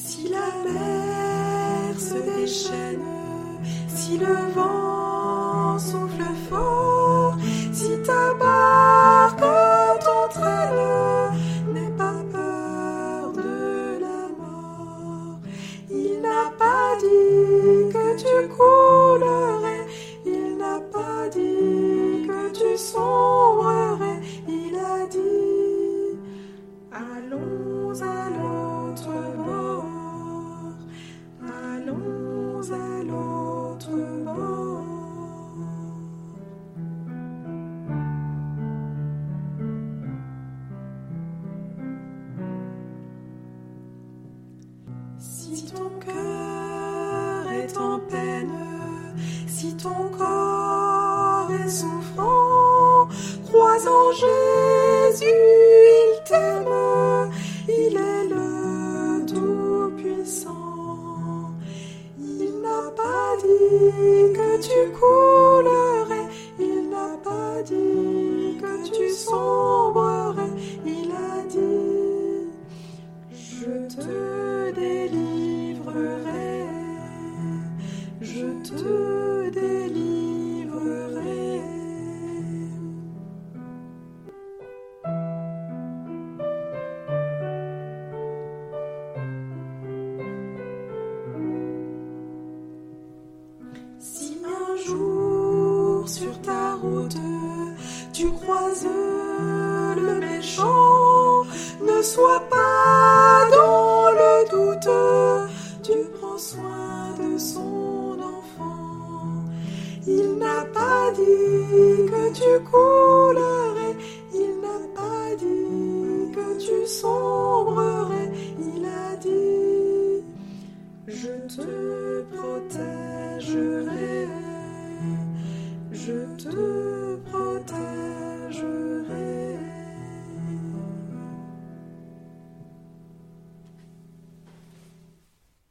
Si la mer se déchaîne, si le vent souffle fort, si ta barque t'entraîne, n'aie pas peur de la mort. Il n'a pas dit que tu coulerais, il n'a pas dit que tu sens. Si ton cœur est en peine, si ton corps est souffrant, crois en Jésus, il t'aime, il est le Tout-Puissant. Il n'a pas dit que tu coulerais, le méchant, ne sois pas dans le doute, tu prends soin de son enfant. Il n'a pas dit que tu coulerais,